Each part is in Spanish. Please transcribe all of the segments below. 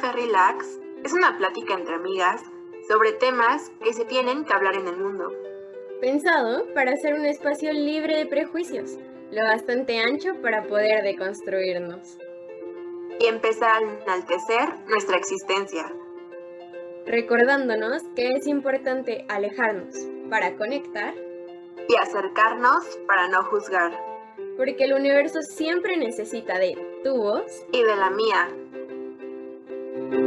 café relax es una plática entre amigas sobre temas que se tienen que hablar en el mundo. Pensado para ser un espacio libre de prejuicios, lo bastante ancho para poder deconstruirnos. Y empezar a enaltecer nuestra existencia. Recordándonos que es importante alejarnos para conectar y acercarnos para no juzgar. Porque el universo siempre necesita de tu voz y de la mía. Hola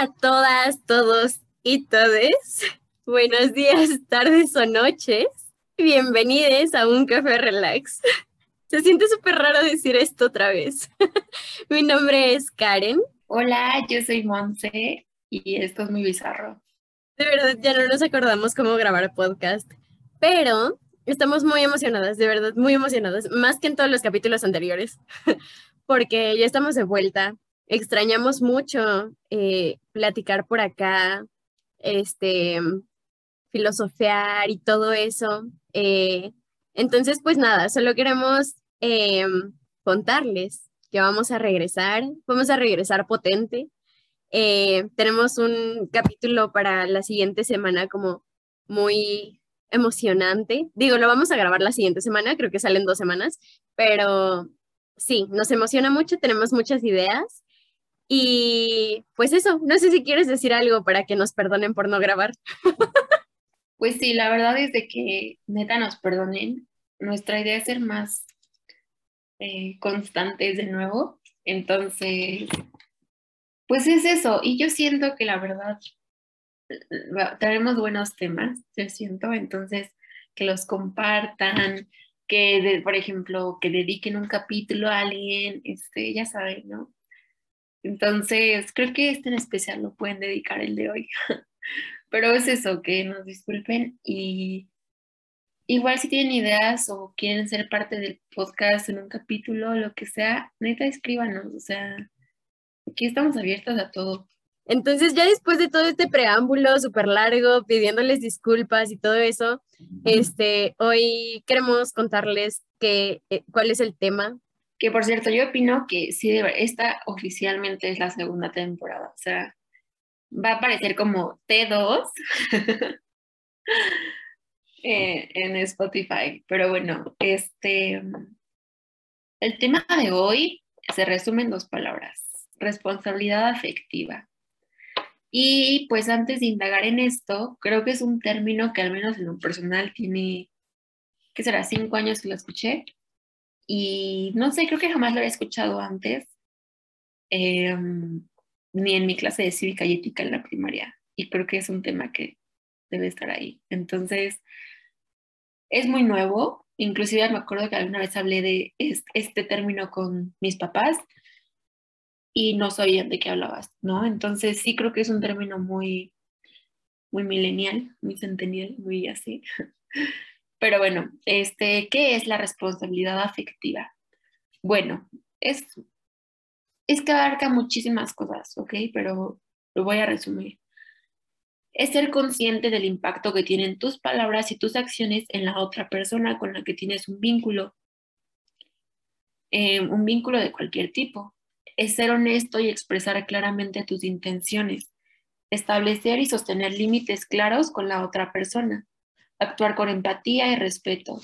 a todas, todos y todes. Buenos días, tardes o noches. Bienvenidos a un café relax. Se siente súper raro decir esto otra vez. Mi nombre es Karen. Hola, yo soy Monse y esto es muy bizarro. De verdad, ya no nos acordamos cómo grabar podcast, pero estamos muy emocionadas, de verdad, muy emocionadas, más que en todos los capítulos anteriores, porque ya estamos de vuelta. Extrañamos mucho eh, platicar por acá, este, filosofear y todo eso. Eh, entonces, pues nada, solo queremos eh, contarles que vamos a regresar, vamos a regresar potente. tenemos un capítulo para la siguiente semana como muy emocionante. Digo, lo vamos a grabar la siguiente semana, creo que salen dos semanas, pero sí, nos emociona mucho, tenemos muchas ideas. Y pues eso, no sé si quieres decir algo para que nos perdonen por no grabar. Pues sí, la verdad es de que neta nos perdonen. Nuestra idea es ser más eh, constantes de nuevo. Entonces, pues es eso. Y yo siento que la verdad traemos buenos temas, yo siento, entonces que los compartan, que, por ejemplo, que dediquen un capítulo a alguien, este, ya saben, ¿no? Entonces, creo que este en especial lo pueden dedicar el de hoy. Pero es eso, que nos disculpen y igual si tienen ideas o quieren ser parte del podcast en un capítulo, lo que sea, neta escríbanos, o sea, aquí estamos abiertos a todo. Entonces, ya después de todo este preámbulo súper largo, pidiéndoles disculpas y todo eso, este, hoy queremos contarles que, eh, cuál es el tema. Que por cierto, yo opino que sí, esta oficialmente es la segunda temporada. O sea, va a aparecer como T2 eh, en Spotify. Pero bueno, este, el tema de hoy se resume en dos palabras. Responsabilidad afectiva. Y pues antes de indagar en esto, creo que es un término que al menos en lo personal tiene, ¿qué será? Cinco años que lo escuché. Y no sé, creo que jamás lo había escuchado antes, em, ni en mi clase de cívica y ética en la primaria. Y creo que es un tema que debe estar ahí. Entonces, es muy nuevo. Inclusive me acuerdo que alguna vez hablé de este término con mis papás y no sabían de qué hablabas, ¿no? Entonces sí creo que es un término muy, muy millennial, muy centennial, muy así. Pero bueno, este, ¿qué es la responsabilidad afectiva? Bueno, es, es que abarca muchísimas cosas, ¿ok? Pero lo voy a resumir. Es ser consciente del impacto que tienen tus palabras y tus acciones en la otra persona con la que tienes un vínculo. Eh, un vínculo de cualquier tipo es ser honesto y expresar claramente tus intenciones, establecer y sostener límites claros con la otra persona, actuar con empatía y respeto,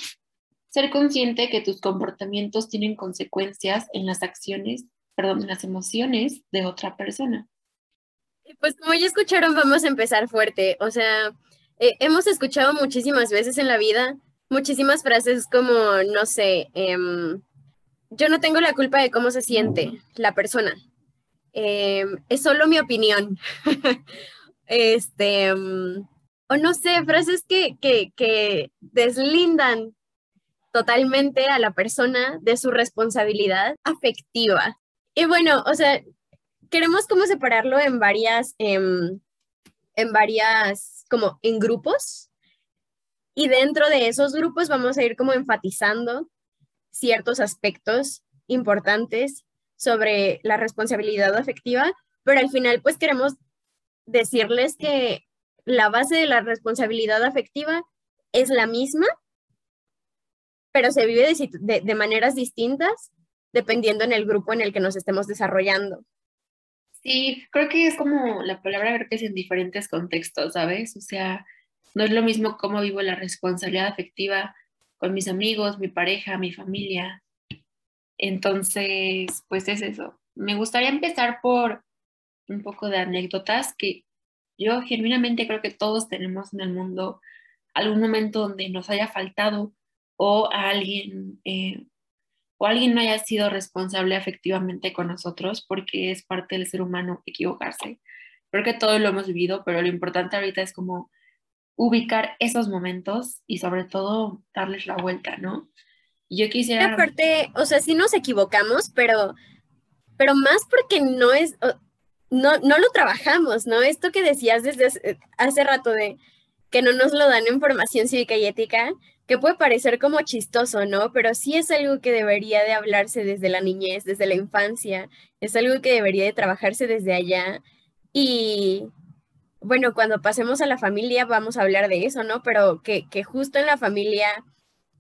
ser consciente que tus comportamientos tienen consecuencias en las acciones, perdón, en las emociones de otra persona. Pues como ya escucharon, vamos a empezar fuerte. O sea, eh, hemos escuchado muchísimas veces en la vida muchísimas frases como, no sé, eh, yo no tengo la culpa de cómo se siente la persona. Em, es solo mi opinión. este, mm, o no sé, frases que, que, que deslindan totalmente a la persona de su responsabilidad afectiva. Y bueno, o sea, queremos como separarlo en varias, em, en varias, como en grupos. Y dentro de esos grupos vamos a ir como enfatizando ciertos aspectos importantes sobre la responsabilidad afectiva, pero al final pues queremos decirles que la base de la responsabilidad afectiva es la misma, pero se vive de, de maneras distintas dependiendo en el grupo en el que nos estemos desarrollando. Sí, creo que es como la palabra, creo que es en diferentes contextos, ¿sabes? O sea, no es lo mismo cómo vivo la responsabilidad afectiva con mis amigos, mi pareja, mi familia. Entonces, pues es eso. Me gustaría empezar por un poco de anécdotas que yo genuinamente creo que todos tenemos en el mundo algún momento donde nos haya faltado o alguien eh, o alguien no haya sido responsable afectivamente con nosotros porque es parte del ser humano equivocarse. Creo que todos lo hemos vivido, pero lo importante ahorita es como ubicar esos momentos y sobre todo darles la vuelta, ¿no? Yo quisiera... Aparte, o sea, sí nos equivocamos, pero, pero más porque no es, no, no lo trabajamos, ¿no? Esto que decías desde hace rato de que no nos lo dan en formación cívica y ética, que puede parecer como chistoso, ¿no? Pero sí es algo que debería de hablarse desde la niñez, desde la infancia, es algo que debería de trabajarse desde allá. Y bueno, cuando pasemos a la familia vamos a hablar de eso, ¿no? Pero que, justo en la familia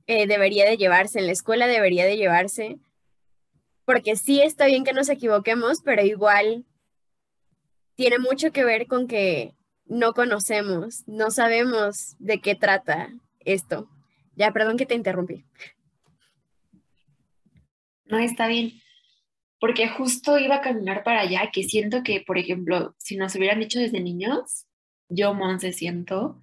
eh, debería de llevarse, en la escuela debería de llevarse, porque sí está bien que nos equivoquemos, pero igual tiene mucho que ver con que no conocemos, no sabemos de qué trata esto. Ya, perdón que te interrumpí. No, está bien. Porque justo iba a caminar para allá, que siento que, por ejemplo, si nos hubieran dicho desde niños, yo, Monse, siento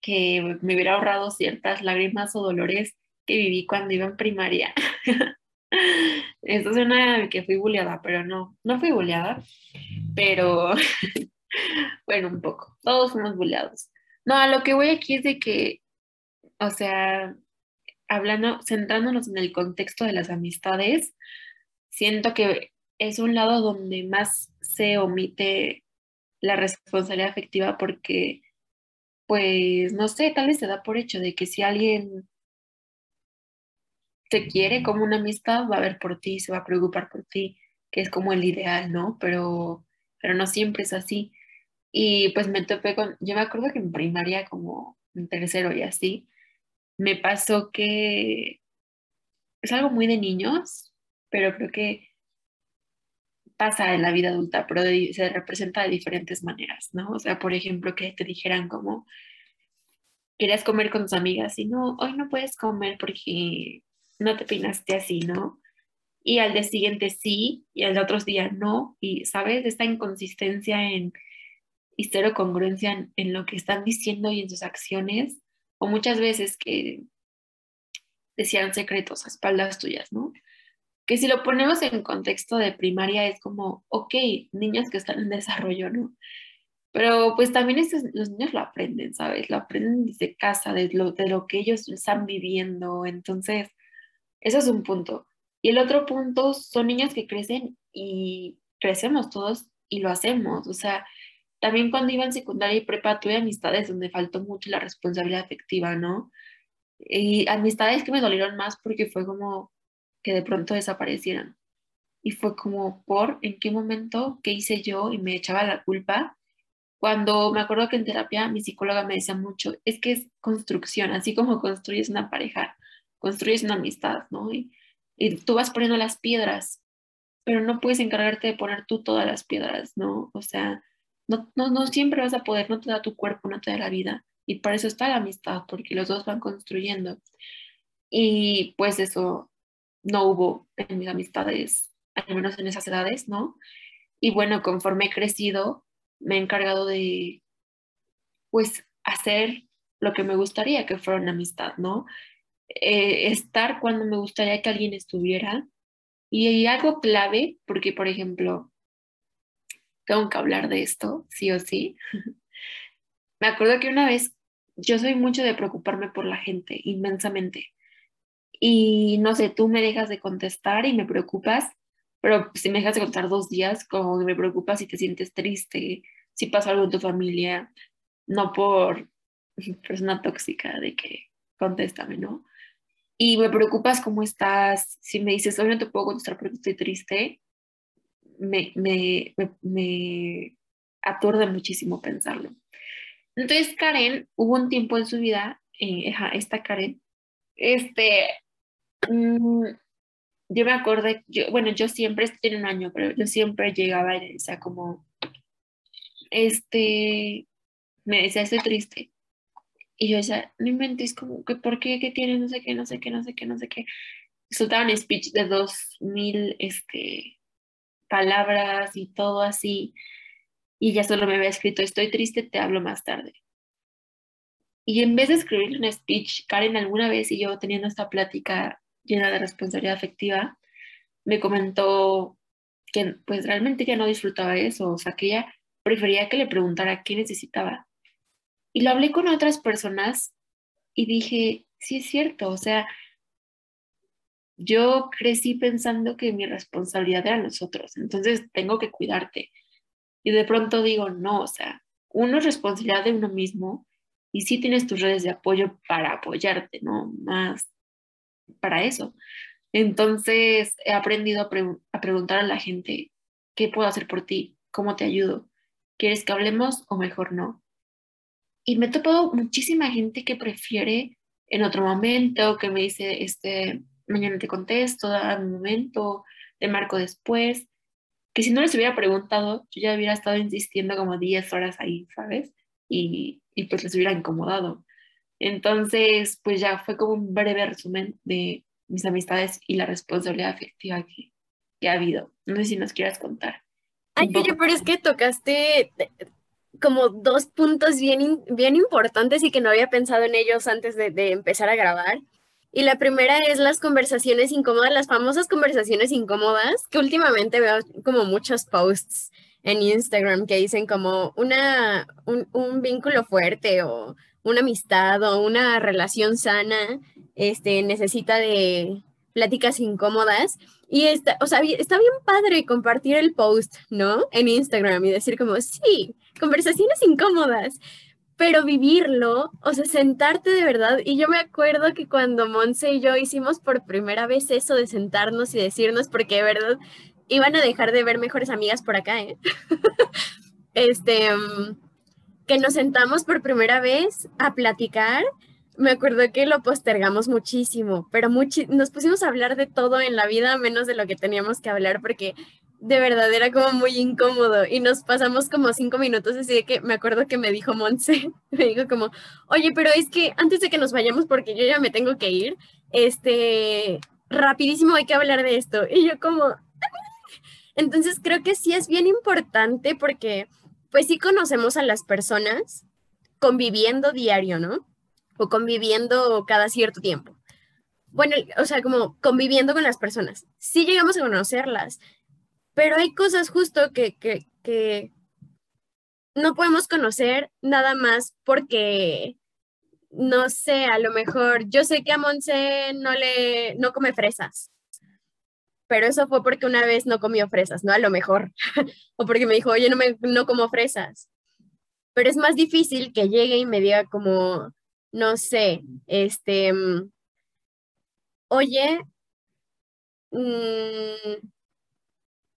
que me hubiera ahorrado ciertas lágrimas o dolores que viví cuando iba en primaria. Esto suena que fui bulleada, pero no, no fui bulleada, pero bueno, un poco. Todos fuimos bulleados. No, a lo que voy aquí es de que o sea, hablando, centrándonos en el contexto de las amistades, siento que es un lado donde más se omite la responsabilidad afectiva porque, pues, no sé, tal vez se da por hecho de que si alguien te quiere como una amistad, va a ver por ti, se va a preocupar por ti, que es como el ideal, ¿no? Pero, pero no siempre es así. Y pues me topé con, yo me acuerdo que en primaria, como en tercero y así, me pasó que es algo muy de niños, pero creo que pasa en la vida adulta, pero se representa de diferentes maneras, ¿no? O sea, por ejemplo, que te dijeran como, querías comer con tus amigas y no, hoy no puedes comer porque no te peinaste así, ¿no? Y al día siguiente sí, y al otro día no, y sabes, esta inconsistencia en y cero congruencia en, en lo que están diciendo y en sus acciones, o muchas veces que decían secretos a espaldas tuyas, ¿no? Que si lo ponemos en contexto de primaria es como, ok, niños que están en desarrollo, ¿no? Pero pues también los niños lo aprenden, ¿sabes? Lo aprenden desde casa, de lo, de lo que ellos están viviendo. Entonces, eso es un punto. Y el otro punto son niños que crecen y crecemos todos y lo hacemos. O sea, también cuando iba en secundaria y prepa tuve amistades donde faltó mucho la responsabilidad afectiva, ¿no? Y amistades que me dolieron más porque fue como que de pronto desaparecieran. Y fue como, ¿por en qué momento? ¿Qué hice yo? Y me echaba la culpa. Cuando me acuerdo que en terapia mi psicóloga me decía mucho, es que es construcción, así como construyes una pareja, construyes una amistad, ¿no? Y, tú vas poniendo las piedras, pero no puedes encargarte de poner tú todas las piedras, ¿no? O sea, no, no, no siempre vas a poder, no te da tu cuerpo, no te da la vida. Y para eso está la amistad, porque los dos van construyendo. Y pues eso no hubo en mis amistades, al menos en esas edades, ¿no? Y bueno, conforme he crecido, me he encargado de, pues, hacer lo que me gustaría que fuera una amistad, ¿no? Eh, estar cuando me gustaría que alguien estuviera. Y, y algo clave, porque, por ejemplo, tengo que hablar de esto, sí o sí. me acuerdo que una vez, yo soy mucho de preocuparme por la gente, inmensamente. Y no sé, tú me dejas de contestar y me preocupas, pero si me dejas de contar dos días, como que me preocupas si te sientes triste, si pasa algo en tu familia, no por persona tóxica de que contéstame, ¿no? Y me preocupas cómo estás, si me dices, hoy no te puedo contestar porque estoy triste, me, me, me, aturde muchísimo pensarlo. Entonces Karen, hubo un tiempo en su vida, eh, esta Karen, este, Mm, yo me acuerdo, yo, bueno, yo siempre, tiene un año, pero yo siempre llegaba y decía como, este, me decía, estoy triste. Y yo decía, no inventes, como que, ¿por qué? ¿Qué tienes? No sé qué, no sé qué, no sé qué, no sé qué. Soltaban speech de dos mil, este, palabras y todo así. Y ya solo me había escrito, estoy triste, te hablo más tarde. Y en vez de escribir un speech, Karen alguna vez y yo teniendo esta plática llena de responsabilidad afectiva, me comentó que pues realmente ya no disfrutaba eso, o sea, que ella prefería que le preguntara qué necesitaba. Y lo hablé con otras personas y dije, sí es cierto, o sea, yo crecí pensando que mi responsabilidad era nosotros, entonces tengo que cuidarte. Y de pronto digo, no, o sea, uno es responsabilidad de uno mismo y sí tienes tus redes de apoyo para apoyarte, ¿no? Más para eso. Entonces he aprendido a, preguntar a la gente, ¿qué puedo hacer por ti? ¿Cómo te ayudo? ¿Quieres que hablemos o mejor no? Y me he topado muchísima gente que prefiere en otro momento, que me dice, este, mañana te contesto, da un momento, te marco después, que si no les hubiera preguntado, yo ya hubiera estado insistiendo como 10 horas ahí, ¿sabes? Y, y pues les hubiera incomodado. Entonces, pues ya fue como un breve resumen de mis amistades y la responsabilidad afectiva que, que ha habido. No sé si nos quieras contar. Ay, oye, pero es que tocaste como dos puntos bien, bien importantes y que no había pensado en ellos antes de, de empezar a grabar. Y la primera es las conversaciones incómodas, las famosas conversaciones incómodas, que últimamente veo como muchos posts en Instagram que dicen como una, un, un vínculo fuerte o una amistad o una relación sana este, necesita de pláticas incómodas. Y está, o sea, está bien padre compartir el post, ¿no? En Instagram y decir como, sí, conversaciones incómodas, pero vivirlo, o sea, sentarte de verdad. Y yo me acuerdo que cuando Monse y yo hicimos por primera vez eso de sentarnos y decirnos, porque de verdad iban a dejar de ver mejores amigas por acá, ¿eh? este, mm, que nos sentamos por primera vez a platicar me acuerdo que lo postergamos muchísimo, pero nos pusimos a hablar de todo en la vida menos de lo que teníamos que hablar porque de verdad era como muy incómodo y nos pasamos como cinco minutos así de que me acuerdo que me dijo Monse, me dijo como, oye, pero es que antes de que nos vayamos porque yo ya me tengo que ir, este, rapidísimo hay que hablar de esto. Y yo como, entonces creo que sí es bien importante porque pues sí conocemos a las personas conviviendo diario, ¿no? o conviviendo cada cierto tiempo. Bueno, o sea, como conviviendo con las personas. Sí llegamos a conocerlas, pero hay cosas justo que, que, que no podemos conocer nada más porque, no sé, a lo mejor, yo sé que a Monse no le, no come fresas, pero eso fue porque una vez no comió fresas, ¿no? A lo mejor. o porque me dijo, oye, no, me, no como fresas. Pero es más difícil que llegue y me diga como, no sé, este, mm, oye, mm,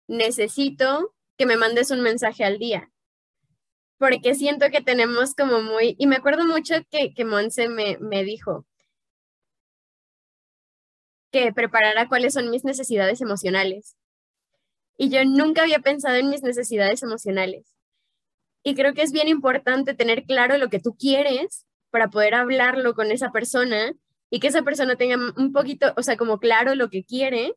necesito que me mandes un mensaje al día, porque siento que tenemos como muy, y me acuerdo mucho que, que Monse me, me dijo que preparara cuáles son mis necesidades emocionales. Y yo nunca había pensado en mis necesidades emocionales. Y creo que es bien importante tener claro lo que tú quieres para poder hablarlo con esa persona y que esa persona tenga un poquito, o sea, como claro lo que quiere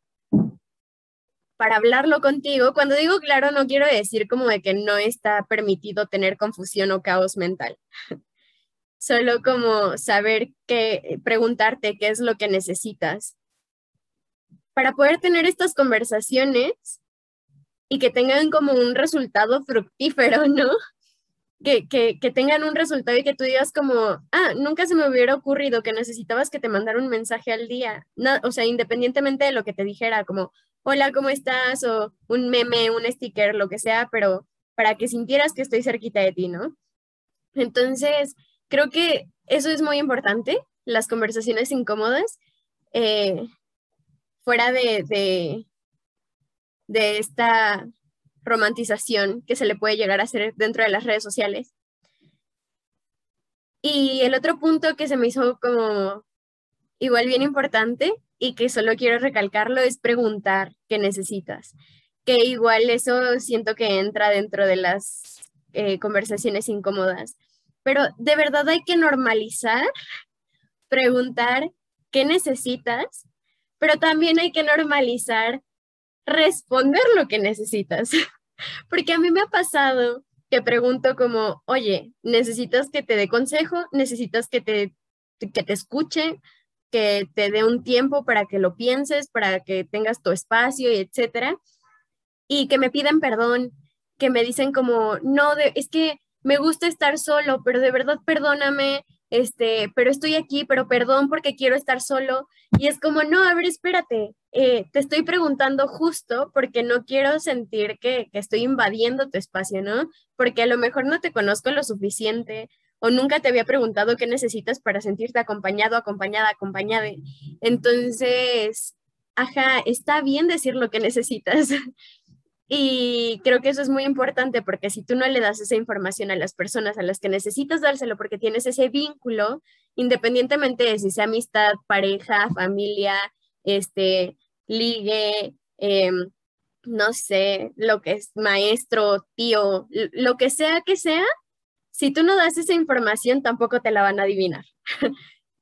para hablarlo contigo. Cuando digo claro, no quiero decir como de que no está permitido tener confusión o caos mental. Solo como saber qué, preguntarte qué es lo que necesitas para poder tener estas conversaciones y que tengan como un resultado fructífero, ¿no? que, que, que, tengan un resultado y que tú digas como, ah, nunca se me hubiera ocurrido que necesitabas que te mandara un mensaje al día. No, o sea, independientemente de lo que te dijera, como, hola, ¿cómo estás? O un meme, un sticker, lo que sea, pero para que sintieras que estoy cerquita de ti, ¿no? Entonces, creo que eso es muy importante, las conversaciones incómodas, eh, fuera de, de, esta romantización que se le puede llegar a hacer dentro de las redes sociales. Y el otro punto que se me hizo como igual bien importante y que solo quiero recalcarlo es preguntar qué necesitas. Que igual eso siento que entra dentro de las eh, conversaciones incómodas. Pero de verdad hay que normalizar, preguntar qué necesitas, pero también hay que normalizar responder lo que necesitas. Porque a mí me ha pasado que pregunto como, oye, ¿necesitas que te dé consejo? ¿Necesitas que te, que te escuche? que te dé un tiempo para que lo pienses, para que tengas tu espacio y etcétera. Y que me piden perdón, que me dicen como, no, es que me gusta estar solo, pero de verdad perdóname, este, pero estoy aquí, pero perdón porque quiero estar solo. Y es como, no, a ver, espérate, eh, te estoy preguntando justo porque no quiero sentir que, que estoy invadiendo tu espacio, ¿no? Porque a lo mejor no te conozco lo suficiente o nunca te había preguntado qué necesitas para sentirte acompañado, acompañada, acompañada. Entonces, ajá, está bien decir lo que necesitas. Y creo que eso es muy importante porque si tú no le das esa información a las personas a las que necesitas dárselo porque tienes ese vínculo, independientemente de si sea amistad, pareja, familia, este, ligue, em, no sé, lo que es maestro, tío, lo que sea que sea, si tú no das esa información, tampoco te la van a adivinar.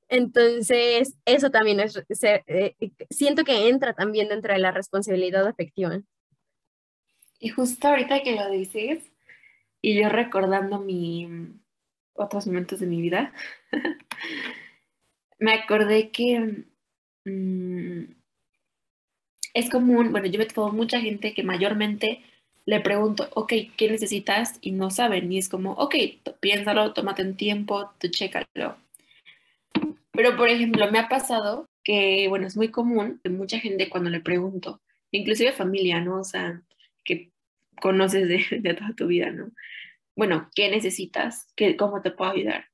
Entonces, eso también es, eh, siento que entra también dentro de la responsabilidad afectiva. Y justo ahorita que lo dices, y yo recordando mi, otros momentos de mi vida, me acordé que mm, es común, bueno, yo me mucha gente que mayormente le pregunto, ok, ¿qué necesitas? Y no saben. Y es como, ok, piénsalo, tómate un tiempo, tú chécalo. Pero, por ejemplo, me ha pasado que, bueno, es muy común que mucha gente cuando le pregunto, inclusive familia, ¿no? O sea, conoces de, de toda tu vida, ¿no? Bueno, ¿qué necesitas? ¿Qué, ¿Cómo te puedo ayudar?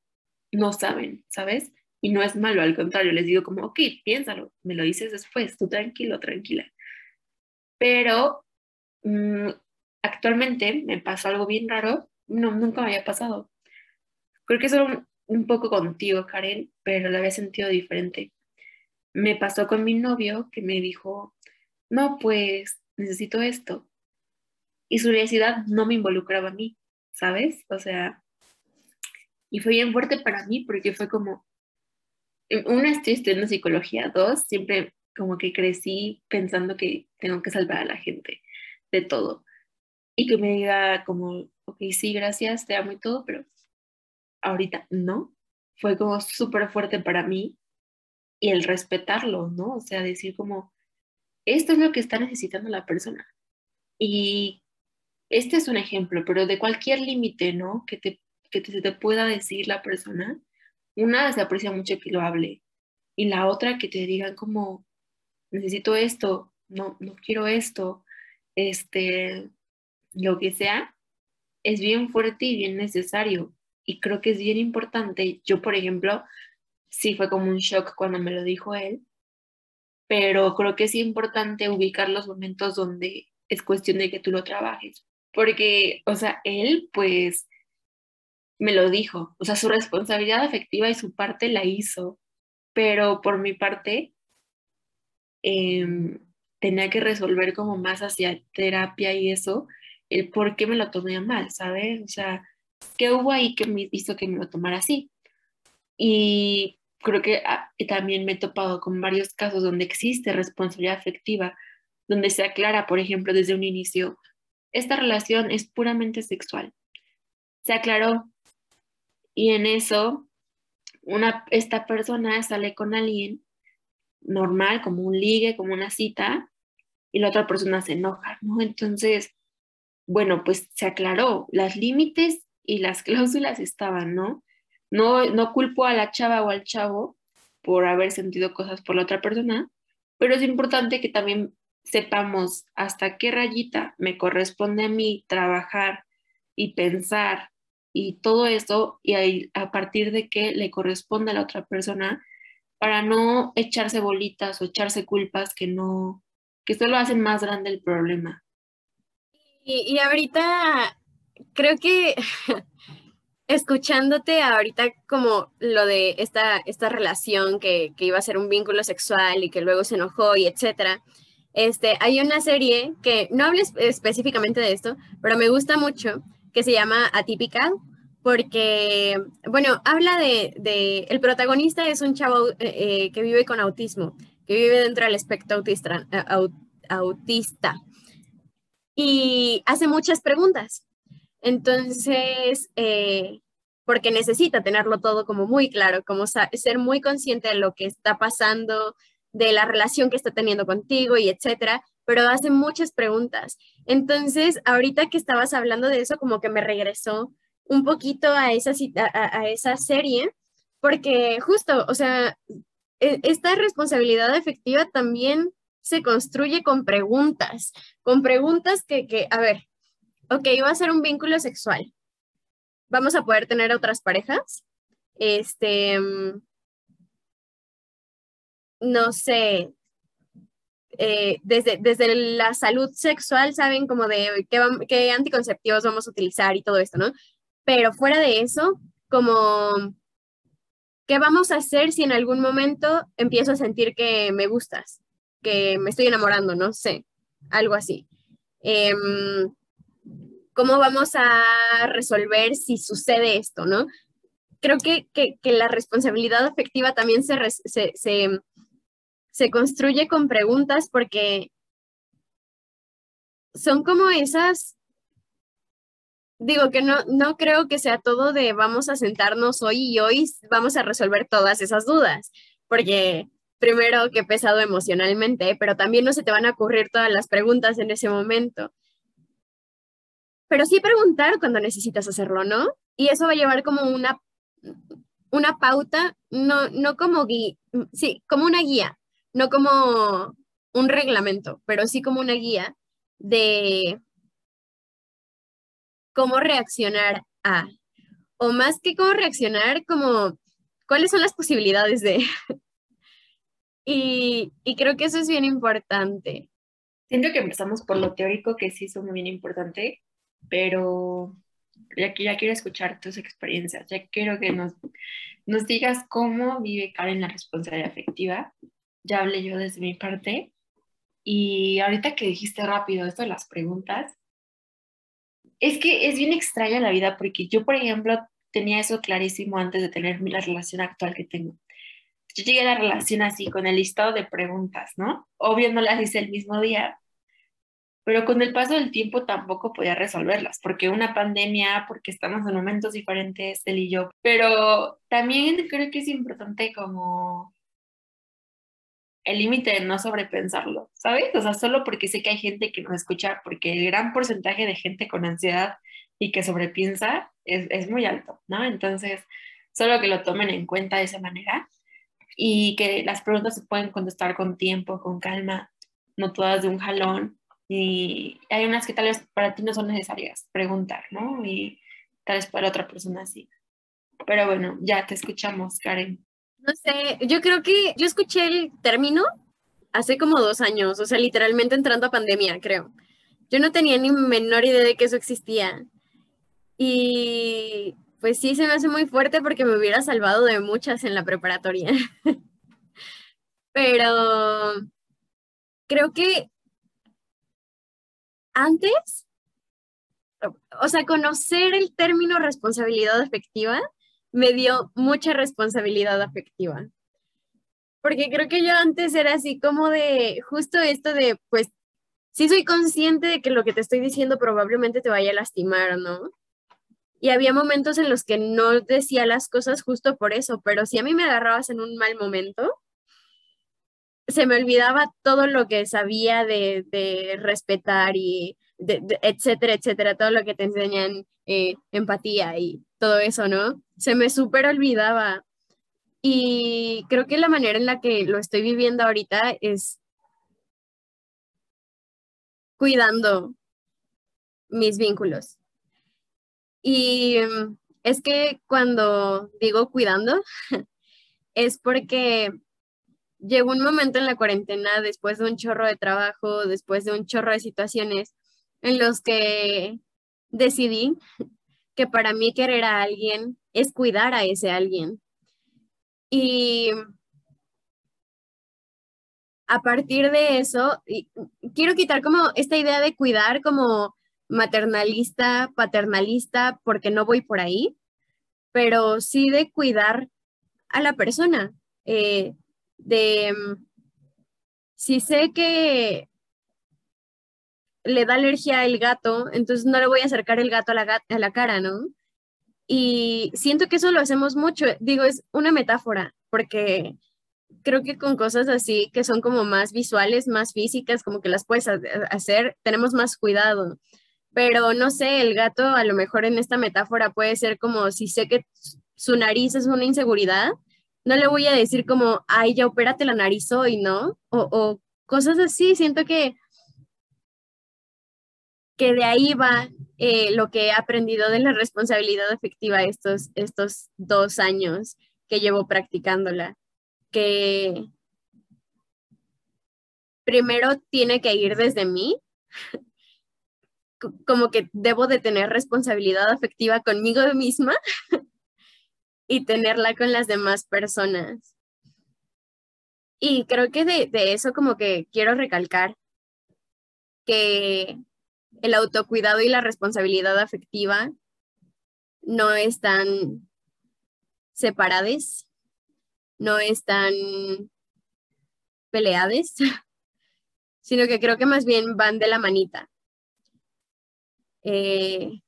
No saben, ¿sabes? Y no es malo, al contrario, les digo como, ok, piénsalo, me lo dices después, tú tranquilo, tranquila. Pero mm, actualmente me pasó algo bien raro, no, nunca me había pasado. Creo que es un, un poco contigo, Karen, pero lo había sentido diferente. Me pasó con mi novio que me dijo, no, pues necesito esto. Y su necesidad no me involucraba a mí, ¿sabes? O sea, y fue bien fuerte para mí porque fue como, una, estoy estudiando psicología, dos, siempre como que crecí pensando que tengo que salvar a la gente de todo y que me diga como, ok, sí, gracias, te amo y todo, pero ahorita no. Fue como súper fuerte para mí y el respetarlo, ¿no? O sea, decir como, esto es lo que está necesitando la persona. Y este es un ejemplo, pero de cualquier límite, ¿no? Que, te, que te, se te pueda decir la persona, una se aprecia mucho que lo hable y la otra que te digan como, necesito esto, no, no quiero esto, este, lo que sea, es bien fuerte y bien necesario. Y creo que es bien importante. Yo, por ejemplo, sí fue como un shock cuando me lo dijo él, pero creo que es importante ubicar los momentos donde es cuestión de que tú lo trabajes. Porque, o sea, él pues me lo dijo, o sea, su responsabilidad afectiva y su parte la hizo, pero por mi parte em, tenía que resolver como más hacia terapia y eso, el por qué me lo tomé mal, ¿sabes? O sea, ¿qué hubo ahí que me hizo que me lo tomara así? Y creo que ah, también me he topado con varios casos donde existe responsabilidad afectiva, donde se aclara, por ejemplo, desde un inicio, esta relación es puramente sexual. Se aclaró y en eso una, esta persona sale con alguien normal, como un ligue, como una cita, y la otra persona se enoja, ¿no? Entonces, bueno, pues se aclaró, las límites y las cláusulas estaban, ¿no? No, no culpo a la chava o al chavo por haber sentido cosas por la otra persona, pero es importante que también sepamos hasta qué rayita me corresponde a mí trabajar y pensar y todo eso y a partir de qué le corresponde a la otra persona para no echarse bolitas o echarse culpas que no que solo hacen más grande el problema. Y, ahorita creo que escuchándote ahorita como lo de esta, esta relación que, que, iba a ser un vínculo sexual y que luego se enojó y etcétera, este, hay una serie que no habla específicamente de esto, pero me gusta mucho, que se llama Atypical, porque, bueno, habla de, el protagonista es un chavo eh, eh, que vive con autismo, que vive dentro del espectro autista, autista y hace muchas preguntas. Entonces, eh, porque necesita tenerlo todo como muy claro, como ser muy consciente de lo que está pasando, de la relación que está teniendo contigo y etcétera, pero hace muchas preguntas. Entonces, ahorita que estabas hablando de eso, como que me regresó un poquito a esa, a, a esa serie, porque justo, o sea, e, esta responsabilidad efectiva también se construye con preguntas, con preguntas que, que, a ver, ok, va a ser un vínculo sexual. Vamos a poder tener otras parejas. Este, no sé, eh, desde, desde la salud sexual saben como de qué, qué anticonceptivos vamos a utilizar y todo esto, ¿no? Pero fuera de eso, como, ¿qué vamos a hacer si en algún momento empiezo a sentir que me gustas, que me estoy enamorando, no sé, algo así? Em, ¿Cómo vamos a resolver si sucede esto, no? Creo que, que, la responsabilidad afectiva también se, se, se construye con preguntas porque son como esas digo que no, no creo que sea todo de vamos a sentarnos hoy y hoy vamos a resolver todas esas dudas, porque primero que pesado emocionalmente, pero también no se te van a ocurrir todas las preguntas en ese momento. Pero sí preguntar cuando necesitas hacerlo, ¿no? Y eso va a llevar como una, una pauta, no, no como guía, sí, como una guía, no como un reglamento, pero sí como una guía de cómo reaccionar a, o más que cómo reaccionar, como cuáles son las posibilidades de... y, y creo que eso es bien importante. Siento que empezamos por lo teórico, que sí es muy bien importante, pero ya, ya quiero escuchar tus experiencias, ya quiero que nos, nos digas cómo vive Karen la responsabilidad afectiva. Ya hablé yo desde mi parte. Y ahorita que dijiste rápido esto de las preguntas, es que es bien extraña la vida porque yo, por ejemplo, tenía eso clarísimo antes de tener la relación actual que tengo. Yo llegué a la relación así, con el listado de preguntas, ¿no? Obvio no las hice el mismo día, pero con el paso del tiempo tampoco podía resolverlas, porque una pandemia, porque estamos en momentos diferentes, él y yo, pero también creo que es importante como el límite de no sobrepensarlo, ¿sabes? O sea, solo porque sé que hay gente que nos escucha, porque el gran porcentaje de gente con ansiedad y que sobrepiensa es, es muy alto, ¿no? Entonces, solo que lo tomen en cuenta de esa manera y que las preguntas se pueden contestar con tiempo, con calma, no todas de un jalón. Y hay unas que tal vez para ti no son necesarias preguntar, ¿no? Y tal vez para otra persona sí. Pero bueno, ya te escuchamos, Karen. No sé, yo creo que yo escuché el término hace como dos años, o sea, literalmente entrando a pandemia, creo. Yo no tenía ni menor idea de que eso existía. Y pues sí, se me hace muy fuerte porque me hubiera salvado de muchas en la preparatoria. Pero creo que antes, o sea, conocer el término responsabilidad efectiva me dio mucha responsabilidad afectiva. Porque creo que yo antes era así como de justo esto de, pues, sí soy consciente de que lo que te estoy diciendo probablemente te vaya a lastimar, ¿no? Y había momentos en los que no decía las cosas justo por eso, pero si a mí me agarrabas en un mal momento, se me olvidaba todo lo que sabía de, de respetar y etcétera, etcétera, todo lo que te enseñan eh, empatía y todo eso, ¿no? Se me súper olvidaba. Y creo que la manera en la que lo estoy viviendo ahorita es cuidando mis vínculos. Y mm, es que cuando digo cuidando, es porque llegó un momento en la cuarentena, después de un chorro de trabajo, después de un chorro de situaciones, en los que decidí que para mí querer a alguien es cuidar a ese alguien. Y a partir de eso, quiero quitar como esta idea de cuidar como maternalista, paternalista, porque no voy por ahí, pero sí de cuidar a la persona, eh, de si sé que le da alergia el gato, entonces no le voy a acercar el gato a la, a la cara, ¿no? Y siento que eso lo hacemos mucho, digo, es una metáfora, porque creo que con cosas así que son como más visuales, más físicas, como que las puedes hacer, tenemos más cuidado. Pero no sé, el gato a lo mejor en esta metáfora puede ser como si sé que su nariz es una inseguridad, no le voy a decir como, ay, ya opérate la nariz hoy, ¿no? O, o cosas así, siento que que de ahí va eh, lo que he aprendido de la responsabilidad afectiva estos, estos dos años que llevo practicándola, que primero tiene que ir desde mí, como que debo de tener responsabilidad afectiva conmigo misma y tenerla con las demás personas. Y creo que de, de eso como que quiero recalcar que el autocuidado y la responsabilidad afectiva no están separadas, no están peleadas, sino que creo que más bien van de la manita. Eh,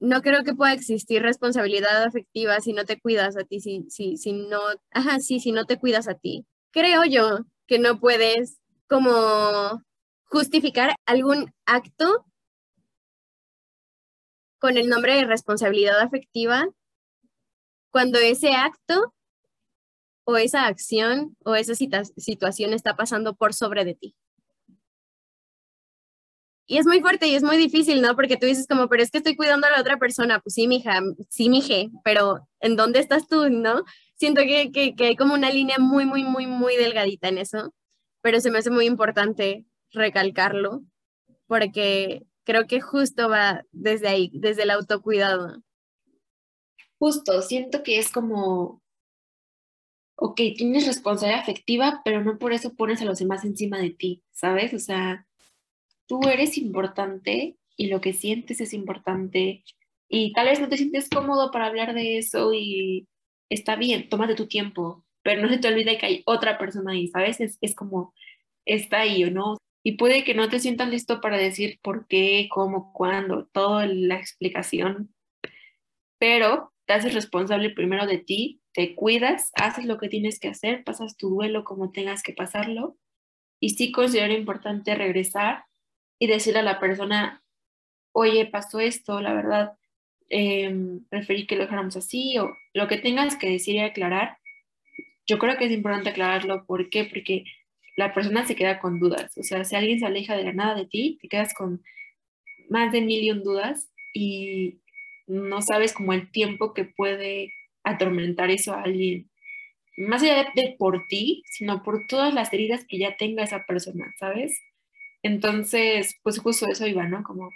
no creo que pueda existir responsabilidad afectiva si no te cuidas a ti, si, si, si no, ajá, sí, si no te cuidas a ti. Creo yo que no puedes como justificar algún acto con el nombre de responsabilidad afectiva cuando ese acto o esa acción o esa situación está pasando por sobre de ti. Y es muy fuerte y es muy difícil, ¿no? Porque tú dices como, pero es que estoy cuidando a la otra persona. Pues sí, mija, sí, mije, pero ¿en dónde estás tú, no? Siento que, que, que hay como una línea muy, muy, muy, muy delgadita en eso, pero se me hace muy importante recalcarlo, porque creo que justo va desde ahí, desde el autocuidado. Justo, siento que es como, ok, tienes responsabilidad afectiva, pero no por eso pones a los demás encima de ti, ¿sabes? O sea, tú eres importante y lo que sientes es importante y tal vez no te sientes cómodo para hablar de eso y está bien, tómate tu tiempo, pero no se te olvide que hay otra persona ahí, ¿sabes? Es, es como, está ahí o no y puede que no te sientas listo para decir por qué, cómo, cuándo, toda la explicación, pero te haces responsable primero de ti, te cuidas, haces lo que tienes que hacer, pasas tu duelo como tengas que pasarlo y sí considero importante regresar y decirle a la persona, oye, pasó esto, la verdad, em, preferí que lo dejáramos así o lo que tengas que decir y aclarar. Yo creo que es importante aclararlo. ¿Por qué? Porque la persona se queda con dudas. O sea, si alguien se aleja de la nada de ti, te quedas con más de mil y dudas y no sabes como el tiempo que puede atormentar eso a alguien. Más allá de, por ti, sino por todas las heridas que ya tenga esa persona, ¿sabes? Entonces, pues justo eso iba, ¿no? Como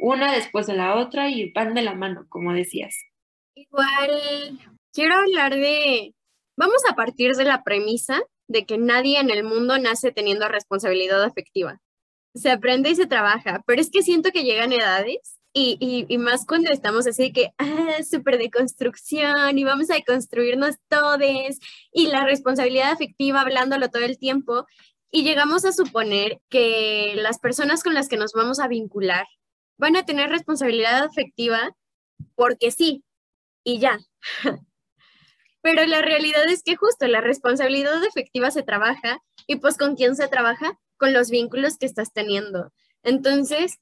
una después de la otra y van de la mano, como decías. Igual, quiero hablar de, vamos a partir de la premisa de que nadie en el mundo nace teniendo responsabilidad afectiva. Se aprende y se trabaja, pero es que siento que llegan edades y, y, más cuando estamos así que, ah, súper de construcción y vamos a construirnos todos y la responsabilidad afectiva hablándolo todo el tiempo y llegamos a suponer que las personas con las que nos vamos a vincular van a tener responsabilidad afectiva porque sí y ya. Pero la realidad es que justo la responsabilidad efectiva se trabaja y pues con quién se trabaja, con los vínculos que estás teniendo. Entonces,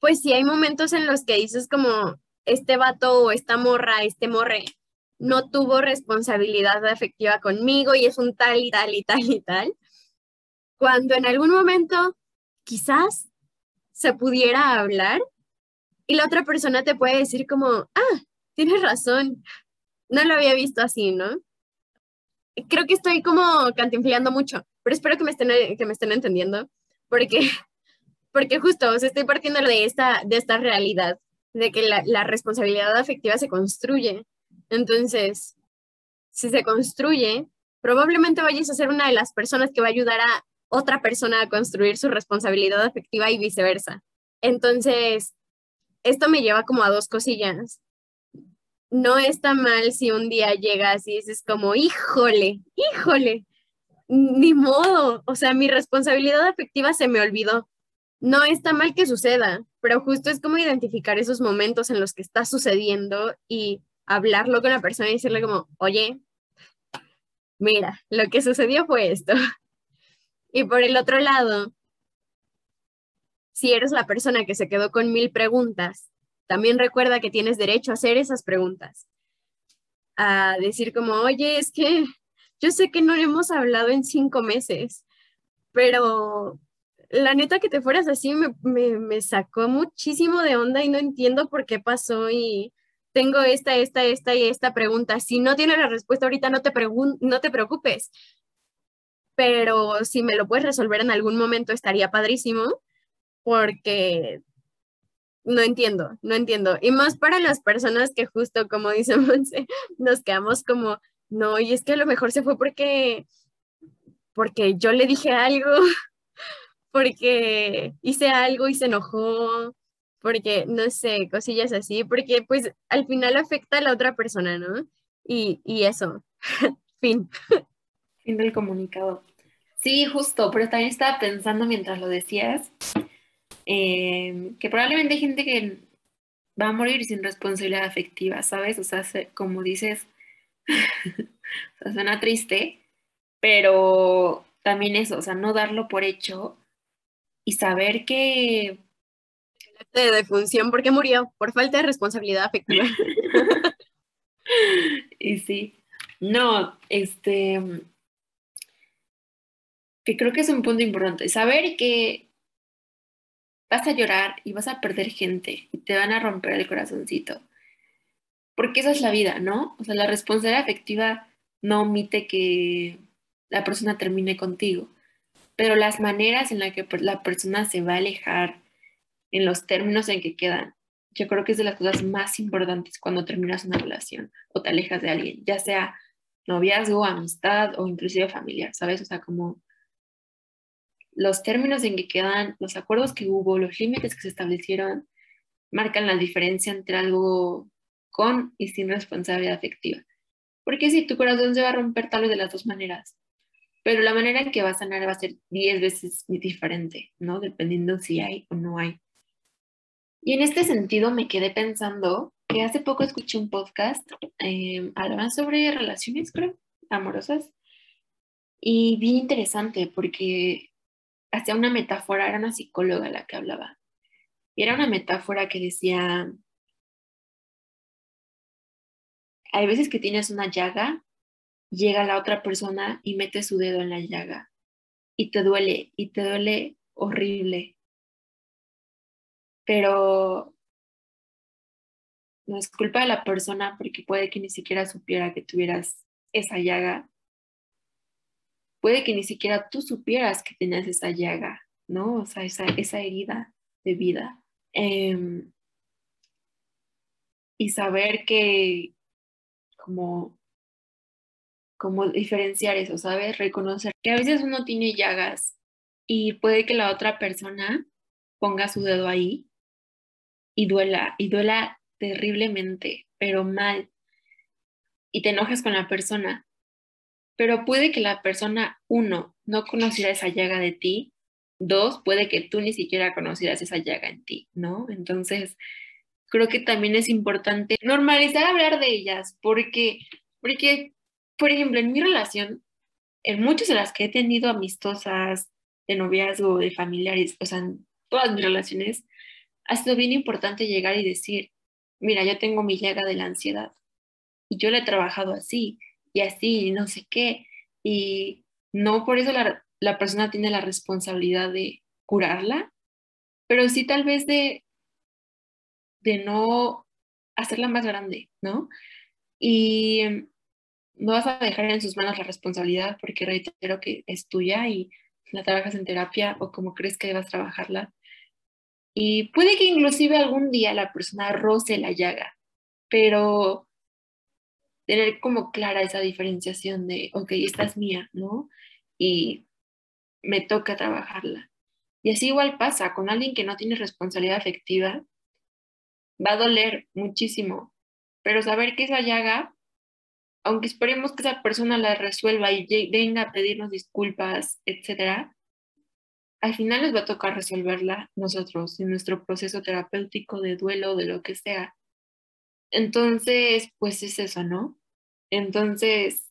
pues sí hay momentos en los que dices como este vato o esta morra, este morre, no tuvo responsabilidad efectiva conmigo y es un tal y tal y tal y tal. Cuando en algún momento quizás se pudiera hablar y la otra persona te puede decir como, ah, tienes razón, no lo había visto así, ¿no? Creo que estoy como cantinfleando mucho, pero espero que me estén, que me estén entendiendo, porque porque justo, o estoy partiendo de esta, de esta realidad, de que la, la responsabilidad afectiva se construye. Entonces, si se construye, probablemente vayas a ser una de las personas que va a ayudar a otra persona a construir su responsabilidad afectiva y viceversa. Entonces, esto me lleva como a dos cosillas. No está mal si un día llegas y dices como, híjole, híjole, ni modo, o sea, mi responsabilidad afectiva se me olvidó. No está mal que suceda, pero justo es como identificar esos momentos en los que está sucediendo y hablarlo con la persona y decirle como, oye, mira, lo que sucedió fue esto. Y por el otro lado, si eres la persona que se quedó con mil preguntas, también recuerda que tienes derecho a hacer esas preguntas. A decir como, oye, es que yo sé que no hemos hablado en cinco meses, pero la neta que te fueras así me, me, sacó muchísimo de onda y no entiendo por qué pasó y tengo esta, esta, esta y esta pregunta. Si no tienes la respuesta ahorita, no te, no te preocupes pero si me lo puedes resolver en algún momento estaría padrísimo porque no entiendo, no entiendo. Y más para las personas que justo como dice Monse, nos quedamos como, no, y es que a lo mejor se fue porque, porque yo le dije algo, porque hice algo y se enojó, porque no sé, cosillas así, porque pues al final afecta a la otra persona, ¿no? Y, y eso, fin. Fin del comunicado. Sí, justo, pero también estaba pensando mientras lo decías, em, que probablemente hay gente que va a morir sin responsabilidad afectiva, ¿sabes? O sea, como dices, suena triste, pero también eso, o sea, no darlo por hecho y saber que... De defunción, ¿por qué murió? Por falta de responsabilidad afectiva. y sí, no, este, que creo que es un punto importante, saber que vas a llorar y vas a perder gente y te van a romper el corazoncito. Porque esa es la vida, ¿no? O sea, la responsabilidad afectiva no omite que la persona termine contigo, pero las maneras en las que la persona se va a alejar en los términos en que quedan, yo creo que es de las cosas más importantes cuando terminas una relación o te alejas de alguien, ya sea noviazgo, amistad o inclusive familiar, ¿sabes? O sea, como los términos en que quedan, los acuerdos que hubo, los límites que se establecieron, marcan la diferencia entre algo con y sin responsabilidad afectiva. Porque si tu corazón se va a romper tal vez de las dos maneras, pero la manera en que va a sanar va a ser diez veces diferente, ¿no? Dependiendo si hay o no hay. Y en este sentido me quedé pensando que hace poco escuché un podcast, eh, sobre relaciones, creo, amorosas, y bien interesante porque hacía una metáfora, era una psicóloga la que hablaba. Y era una metáfora que decía, hay veces que tienes una llaga, llega la otra persona y mete su dedo en la llaga y te duele, y te duele horrible. Pero no es culpa de la persona porque puede que ni siquiera supiera que tuvieras esa llaga puede que ni siquiera tú supieras que tenías esa llaga, ¿no? O sea, esa, esa herida de vida. Em, y saber que, como, como diferenciar eso, ¿sabes? Reconocer que a veces uno tiene llagas y puede que la otra persona ponga su dedo ahí y duela, y duela terriblemente, pero mal. Y te enojes con la persona, pero puede que la persona, uno, no conociera esa llaga de ti, dos, puede que tú ni siquiera conocieras esa llaga en ti, ¿no? Entonces, creo que también es importante normalizar hablar de ellas, porque, porque, por ejemplo, en mi relación, en muchas de las que he tenido amistosas, de noviazgo, de familiares, o sea, en todas mis relaciones, ha sido bien importante llegar y decir, mira, yo tengo mi llaga de la ansiedad y yo la he trabajado así y así, no sé qué. Y no por eso la, persona tiene la responsabilidad de curarla, pero sí tal vez de, de no hacerla más grande, ¿no? Y no vas a dejar en sus manos la responsabilidad porque reitero que es tuya y la trabajas en terapia o como crees que debas trabajarla, Y puede que inclusive algún día la persona roce la llaga, pero tener como clara esa diferenciación de, ok, esta es mía, ¿no? Y me toca trabajarla. Y así igual pasa con alguien que no tiene responsabilidad afectiva, va a doler muchísimo, pero saber que esa llaga, aunque esperemos que esa persona la resuelva y venga a pedirnos disculpas, etcétera, al final les va a tocar resolverla nosotros en nuestro proceso terapéutico de duelo, de lo que sea. Entonces, pues es eso, ¿no? Entonces,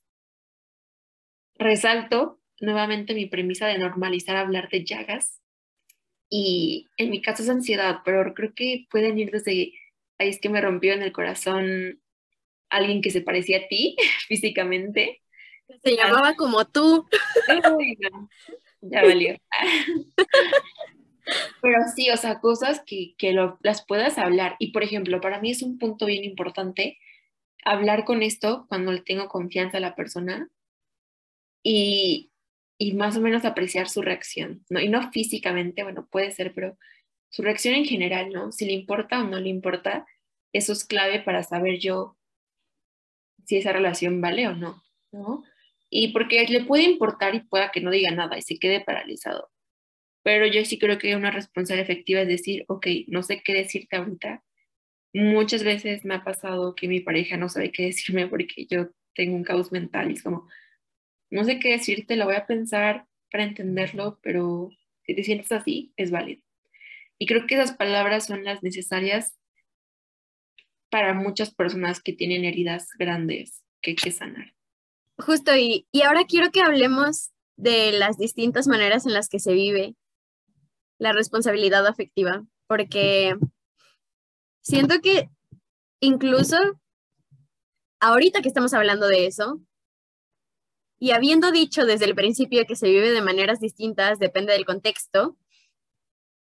resalto nuevamente mi premisa de normalizar hablar de llagas. Y en mi caso es ansiedad, pero creo que pueden ir desde, ahí es que me rompió en el corazón alguien que se parecía a ti físicamente. Se llamaba como tú. ya valió. Pero sí, o sea, cosas que, que las puedas hablar. Y por ejemplo, para mí es un punto bien importante hablar con esto cuando le tengo confianza a la persona y, y más o menos apreciar su reacción, ¿no? Y no físicamente, bueno, puede ser, pero su reacción en general, ¿no? Si le importa o no le importa, eso es clave para saber yo si esa relación vale o no, ¿no? Y porque le puede importar y pueda que no diga nada y se quede paralizado. Pero yo sí creo que una responsabilidad efectiva es decir, ok, no sé qué decirte ahorita. Muchas veces me ha pasado que mi pareja no sabe qué decirme porque yo tengo un caos mental y es como, no sé qué decirte, lo voy a pensar para entenderlo, pero si te sientes así, es válido. Y creo que esas palabras son las necesarias para muchas personas que tienen heridas grandes que hay que sanar. Justo, y, y ahora quiero que hablemos de las distintas maneras en las que se vive la responsabilidad afectiva, porque siento que incluso ahorita que estamos hablando de eso, y habiendo dicho desde el principio que se vive de maneras distintas, depende del contexto,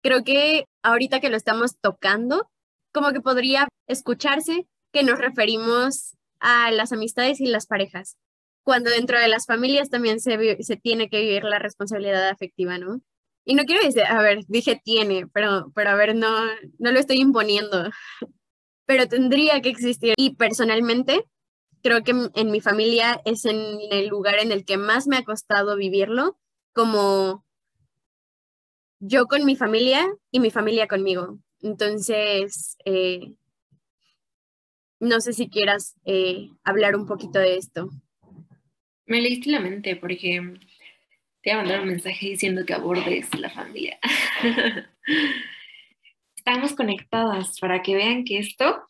creo que ahorita que lo estamos tocando, como que podría escucharse que nos referimos a las amistades y las parejas, cuando dentro de las familias también se, se tiene que vivir la responsabilidad afectiva, ¿no? Y no quiero decir, a ver, dije tiene, pero, pero a ver, no, no lo estoy imponiendo, pero tendría que existir. Y personalmente, creo que en mi familia es en el lugar en el que más me ha costado vivirlo, como yo con mi familia y mi familia conmigo. Entonces, eh, no sé si quieras eh, hablar un poquito de esto. Me leíste la mente porque te voy a mandar un mensaje diciendo que abordes la familia. Estamos conectadas para que vean que esto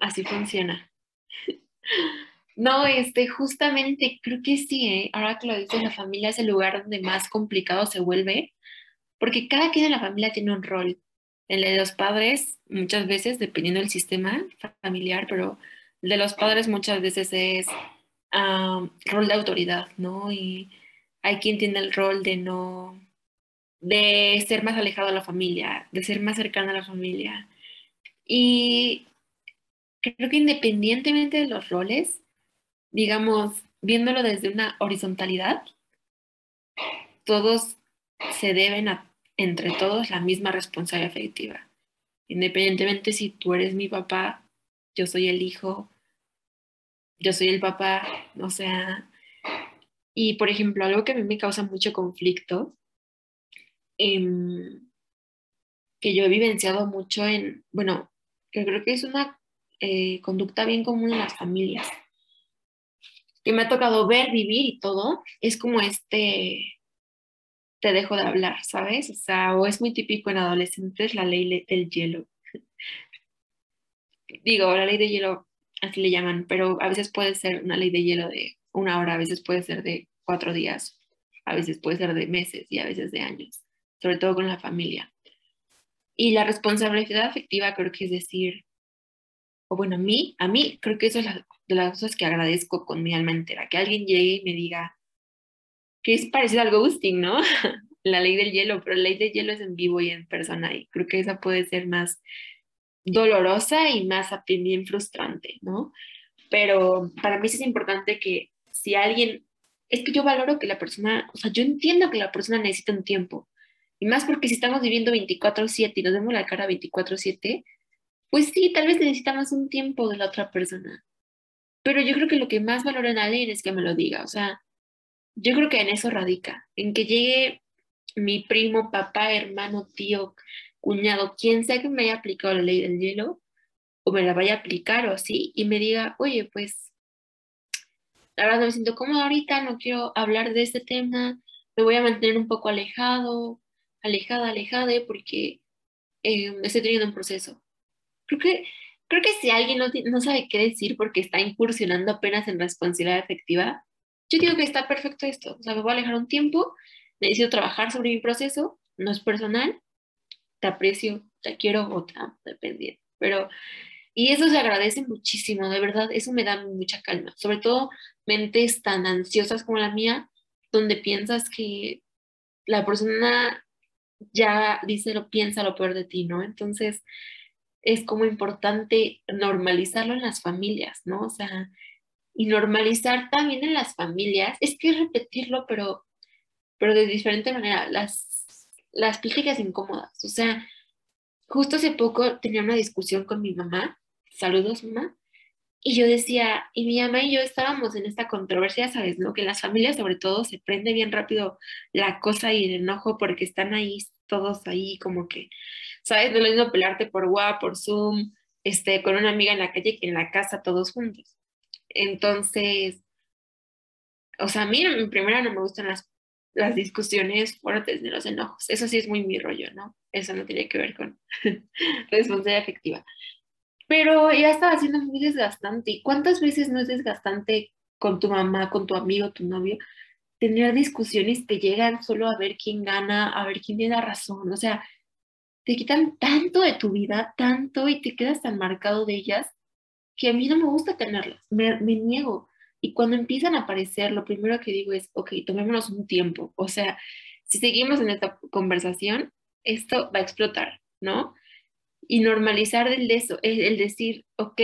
así funciona. No, este, justamente creo que sí, ¿eh? ahora que lo dices, la familia es el lugar donde más complicado se vuelve, porque cada quien en la familia tiene un rol. El de los padres, muchas veces, dependiendo del sistema familiar, pero el de los padres muchas veces es rol de autoridad, ¿no? Y hay quien tiene el rol de no, de ser más alejado de la familia, de ser más cercano a la familia. Y creo que independientemente de los roles, digamos, viéndolo desde una horizontalidad, todos se deben a, entre todos la misma responsabilidad afectiva. Independientemente si tú eres mi papá, yo soy el hijo, yo soy el papá, o sea, y por ejemplo, algo que a mí me causa mucho conflicto, em, que yo he vivenciado mucho en, bueno, que creo que es una eh, conducta bien común en las familias, que me ha tocado ver, vivir y todo, es como este, te dejo de hablar, ¿sabes? O sea, o es muy típico en adolescentes la ley del hielo. Digo, la ley de hielo, así le llaman, pero a veces puede ser una ley de hielo de una hora, a veces puede ser de cuatro días, a veces puede ser de meses y a veces de años, sobre todo con la familia. Y la responsabilidad afectiva creo que es decir, o bueno, a mí, a mí creo que eso es de las cosas que agradezco con mi alma entera, que alguien llegue y me diga que es parecido al ghosting, ¿no? la ley del hielo, pero la ley del hielo es en vivo y en persona y creo que esa puede ser más dolorosa y más bien frustrante, ¿no? Pero para mí sí es importante que si alguien, es que yo valoro que la persona, o sea, yo entiendo que la persona necesita un tiempo Y más porque si estamos viviendo 24/7 y nos vemos la cara 24/7, pues sí, tal vez necesitamos un tiempo de la otra persona. Pero yo creo que lo que más valora en alguien es que me lo diga. O sea, yo creo que en eso radica, en que llegue mi primo, papá, hermano, tío, cuñado, quien sea que me haya aplicado la ley del hielo, o me la vaya a aplicar o así, y me diga, oye, pues, la verdad no me siento cómoda ahorita, no quiero hablar de este tema, me voy a mantener un poco alejado, alejada, alejada, porque eh, estoy teniendo un proceso. Creo que, creo que si alguien no, no sabe qué decir porque está incursionando apenas en responsabilidad efectiva, yo digo que está perfecto esto. O sea, me voy a alejar un tiempo, necesito trabajar sobre mi proceso, no es personal, te aprecio, te quiero o te amo, dependiendo. Pero, y eso se agradece muchísimo, de verdad, eso me da mucha calma. Sobre todo mentes tan ansiosas como la mía, donde piensas que la persona ya dice lo piensa lo peor de ti, ¿no? Entonces, es como importante normalizarlo en las familias, ¿no? O sea, y normalizar también en las familias, es que repetirlo, pero, pero de diferente manera, las, las pláticas incómodas. O sea, justo hace poco tenía una discusión con mi mamá, saludos mamá, y yo decía, y mi mamá y yo estábamos en esta controversia, ¿sabes? ¿No? Que en las familias sobre todo se prende bien rápido la cosa y el enojo porque están ahí todos ahí como que, ¿sabes? No lo mismo pelarte por WhatsApp, por Zoom, este, con una amiga en la calle que en la casa todos juntos. Entonces, o sea, a mí en primera no me gustan las, las discusiones fuertes de los enojos. Eso sí es muy mi rollo, ¿no? Eso no tiene que ver con responsabilidad efectiva. Pero ya estaba siendo muy desgastante. ¿Y cuántas veces no es desgastante con tu mamá, con tu amigo, tu novio, tener discusiones que llegan solo a ver quién gana, a ver quién tiene la razón? O sea, te quitan tanto de tu vida, tanto, y te quedas tan marcado de ellas que a mí no me gusta tenerlas, me, niego. Y cuando empiezan a aparecer, lo primero que digo es, ok, tomémonos un tiempo. O sea, si seguimos en esta conversación, esto va a explotar, ¿no? Y normalizar el, eso, el, decir, ok,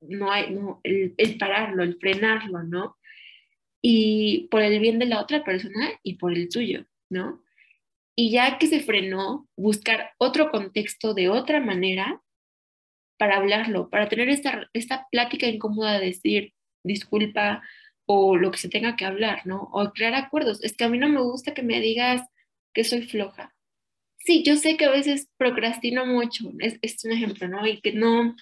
no hay, no, el, el, pararlo, el frenarlo, ¿no? Y por el bien de la otra persona y por el tuyo, ¿no? Y ya que se frenó, buscar otro contexto de otra manera para hablarlo, para tener esta, esta plática incómoda de decir disculpa o lo que se tenga que hablar, ¿no? O crear acuerdos. Es que a mí no me gusta que me digas que soy floja. Sí, yo sé que a veces procrastino mucho, es, es un ejemplo, ¿no? Y que no,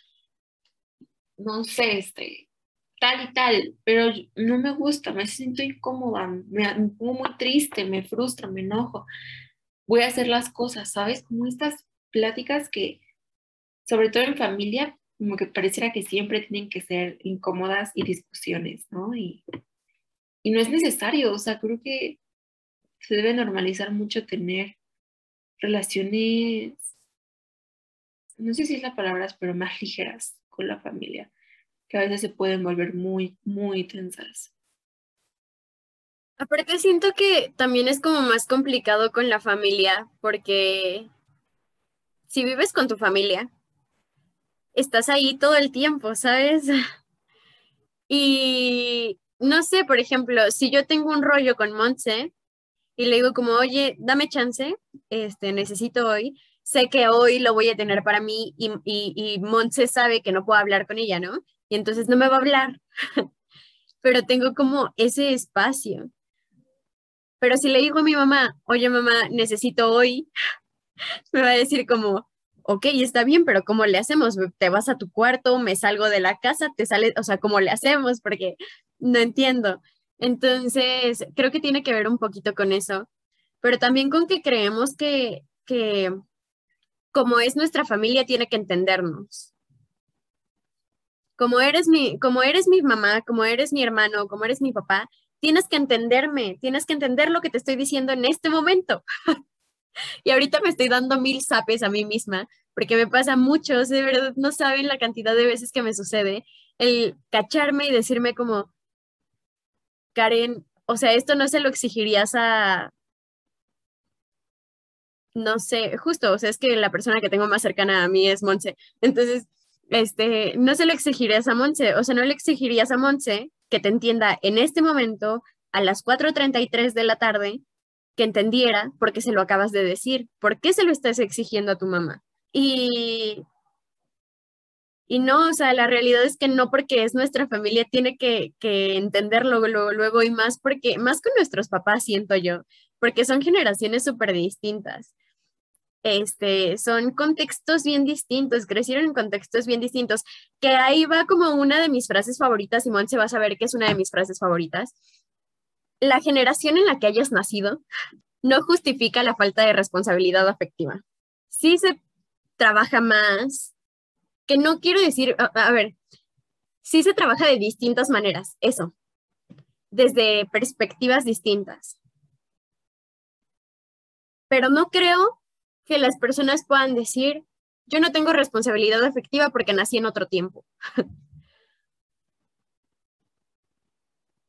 no sé, este, tal y tal, pero no me gusta, me siento incómoda, me, pongo muy triste, me frustra, me enojo. Voy a hacer las cosas, ¿sabes? Como estas pláticas que, sobre todo en familia, como que pareciera que siempre tienen que ser incómodas y discusiones, ¿no? Y, y no es necesario, o sea, creo que se debe normalizar mucho tener relaciones, no sé si es la palabra, pero más ligeras con la familia, que a veces se pueden volver muy, muy tensas. Aparte siento que también es como más complicado con la familia, porque si vives con tu familia, estás ahí todo el tiempo, ¿sabes? Y no sé, por ejemplo, si yo tengo un rollo con Montse y le digo como, oye, dame chance, este, necesito hoy, sé que hoy lo voy a tener para mí y, y, Montse sabe que no puedo hablar con ella, ¿no? Y entonces no me va a hablar, pero tengo como ese espacio. Pero si le digo a mi mamá, oye mamá, necesito hoy, me va a decir como, ok, está bien, pero ¿cómo le hacemos? ¿Te vas a tu cuarto, me salgo de la casa, te sales, o sea, ¿cómo le hacemos? Porque no entiendo. Entonces, creo que tiene que ver un poquito con eso, pero también con que creemos que, que como es nuestra familia, tiene que entendernos. Como eres mi, como eres mi mamá, como eres mi hermano, como eres mi papá, tienes que entenderme, tienes que entender lo que te estoy diciendo en este momento. Y ahorita me estoy dando mil zapes a mí misma, porque me pasa mucho, de verdad no saben la cantidad de veces que me sucede el cacharme y decirme como, Karen, o sea, esto no se lo exigirías a, no sé, justo, o sea, es que la persona que tengo más cercana a mí es Monse. Entonces, este, no se lo exigirías a Monse, o sea, no le exigirías a Monse que te entienda en este momento a las 4.33 de la tarde que entendiera por qué se lo acabas de decir, por qué se lo estás exigiendo a tu mamá. Y, y no, o sea, la realidad es que no porque es nuestra familia tiene que, que entenderlo luego, luego y más porque, más con nuestros papás, siento yo, porque son generaciones súper distintas. Este, son contextos bien distintos, crecieron en contextos bien distintos, que ahí va como una de mis frases favoritas, Simón se va a saber que es una de mis frases favoritas. La generación en la que hayas nacido no justifica la falta de responsabilidad afectiva. Sí se trabaja más, que no quiero decir, a, ver, sí se trabaja de distintas maneras, eso, desde perspectivas distintas. Pero no creo que las personas puedan decir, yo no tengo responsabilidad afectiva porque nací en otro tiempo.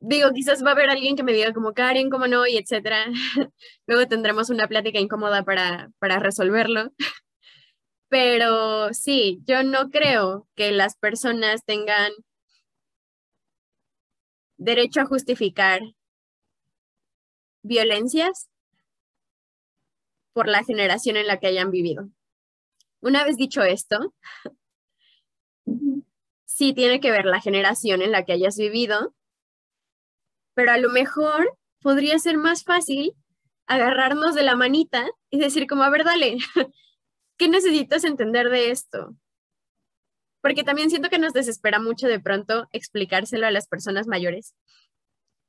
Digo, quizás va a haber alguien que me diga como Karen, cómo no, y etcétera. Luego tendremos una plática incómoda para, para resolverlo. Pero sí, yo no creo que las personas tengan derecho a justificar violencias por la generación en la que hayan vivido. Una vez dicho esto, sí tiene que ver la generación en la que hayas vivido, pero a lo mejor podría ser más fácil agarrarnos de la manita y decir como, a ver, dale, ¿qué necesitas entender de esto? Porque también siento que nos desespera mucho de pronto explicárselo a las personas mayores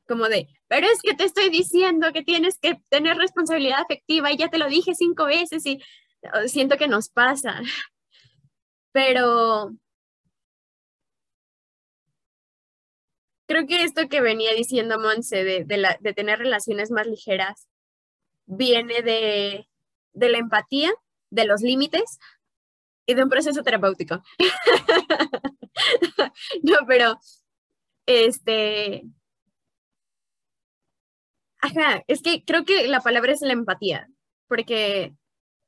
como de, pero es que te estoy diciendo que tienes que tener responsabilidad afectiva y ya te lo dije cinco veces y oh, siento que nos pasa. Pero creo que esto que venía diciendo Monse de, de, tener relaciones más ligeras viene de, de la empatía, de los límites y de un proceso terapéutico. no, pero este, Ajá, es que creo que la palabra es la empatía, porque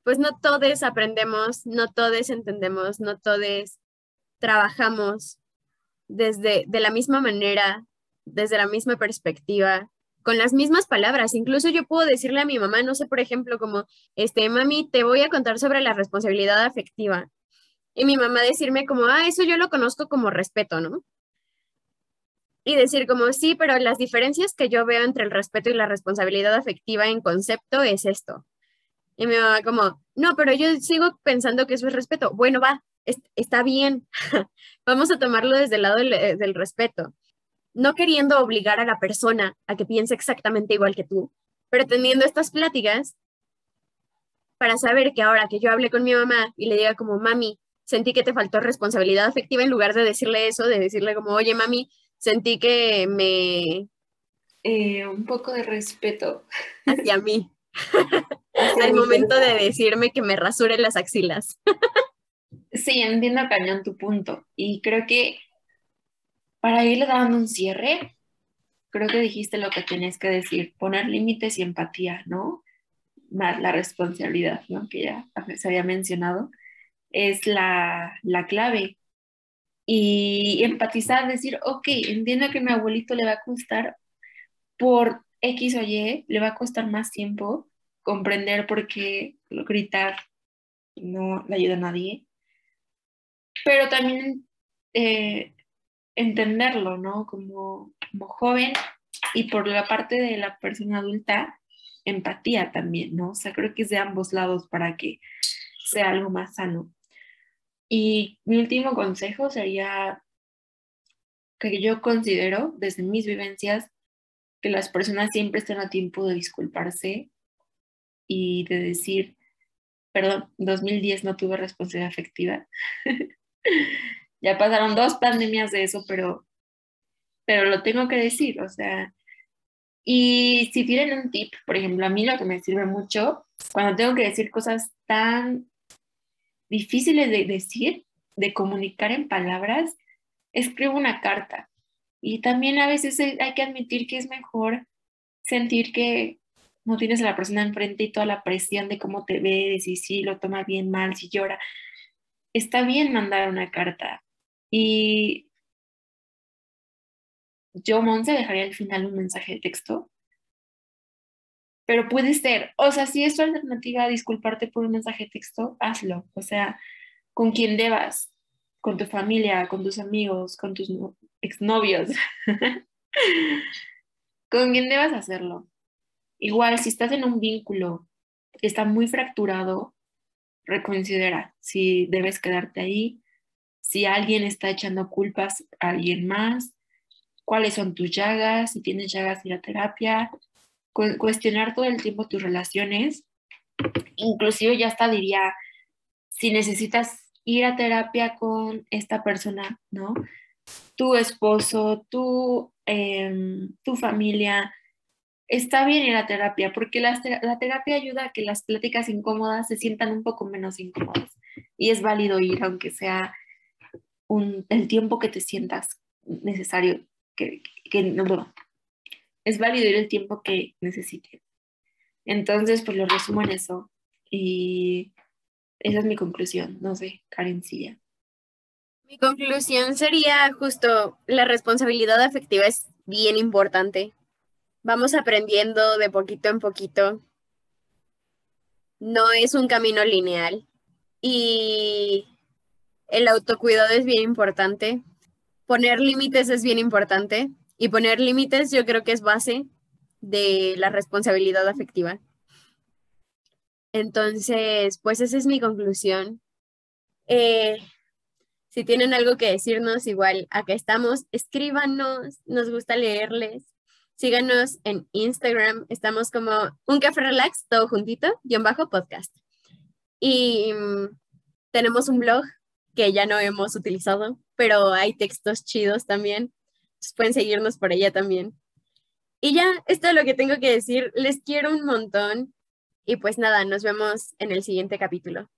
pues no todos aprendemos, no todos entendemos, no todos trabajamos desde de la misma manera, desde la misma perspectiva, con las mismas palabras. Incluso yo puedo decirle a mi mamá, no sé, por ejemplo, como, este, mami, te voy a contar sobre la responsabilidad afectiva. Y mi mamá decirme como, ah, eso yo lo conozco como respeto, ¿no? y decir como, sí, pero las diferencias que yo veo entre el respeto y la responsabilidad afectiva en concepto es esto. Y mi mamá como, no, pero yo sigo pensando que eso es respeto. Bueno, va, está bien. Vamos a tomarlo desde el lado del, eh, del respeto. No queriendo obligar a la persona a que piense exactamente igual que tú, pero teniendo estas pláticas para saber que ahora que yo hable con mi mamá y le diga como, mami, sentí que te faltó responsabilidad afectiva, en lugar de decirle eso, de decirle como, oye, mami, sentí que me... Eh, un poco de respeto. Hacia mí. Al momento de decirme que me rasure las axilas. sí, entiendo cañón tu punto. Y creo que para irle dando un cierre, creo que dijiste lo que tienes que decir, poner límites y empatía, ¿no? Más la responsabilidad, ¿no? Que ya se había mencionado, es la, la clave y empatizar, decir, ok, entiendo que a mi abuelito le va a costar por X o Y, le va a costar más tiempo comprender por qué gritar no le ayuda a nadie, pero también eh, entenderlo, ¿no? Como, como joven y por la parte de la persona adulta, empatía también, ¿no? O sea, creo que es de ambos lados para que sea algo más sano. Y mi último consejo sería que yo considero, desde mis vivencias, que las personas siempre están a tiempo de disculparse y de decir, perdón, 2010 no tuve responsabilidad afectiva. ya pasaron dos pandemias de eso, pero, pero lo tengo que decir, o sea, y si tienen un tip, por ejemplo, a mí lo que me sirve mucho, cuando tengo que decir cosas tan difíciles de decir, de comunicar en palabras, escribo una carta. Y también a veces hay que admitir que es mejor sentir que no tienes a la persona enfrente y toda la presión de cómo te ves, y si lo toma bien, mal, si llora. Está bien mandar una carta. Y yo, Monse, dejaría al final un mensaje de texto. Pero puede ser, o sea, si es tu alternativa disculparte por un mensaje de texto, hazlo, o sea, con quien debas, con tu familia, con tus amigos, con tus exnovios, con quien debas hacerlo. Igual, si estás en un vínculo que está muy fracturado, reconsidera si debes quedarte ahí, si alguien está echando culpas a alguien más, cuáles son tus llagas, si tienes llagas, ir a terapia, cuestionar todo el tiempo tus relaciones, inclusive ya hasta diría, si necesitas ir a terapia con esta persona, ¿no? Tu esposo, tu, em, tu familia, está bien ir a terapia, porque la, la, terapia ayuda a que las pláticas incómodas se sientan un poco menos incómodas. Y es válido ir, aunque sea el tiempo que te sientas necesario, que, que no, es válido ir el tiempo que necesite. Entonces, pues lo resumo en eso. Y esa es mi conclusión. No sé, Karencilla. Mi conclusión sería justo la responsabilidad afectiva es bien importante vamos aprendiendo de poquito en poquito. No es un camino lineal y el autocuidado es bien importante. Poner límites es bien importante y poner límites yo creo que es base de la responsabilidad afectiva. Entonces, pues esa es mi conclusión. Eh, si tienen algo que decirnos, igual acá estamos, escríbanos, nos gusta leerles. Síganos en Instagram, estamos como un café relax, todo juntito, guion bajo podcast. Y mm, tenemos un blog que ya no hemos utilizado, pero hay textos chidos también. pueden seguirnos por allá también. Y ya, esto es lo que tengo que decir. Les quiero un montón. Y pues nada, nos vemos en el siguiente capítulo.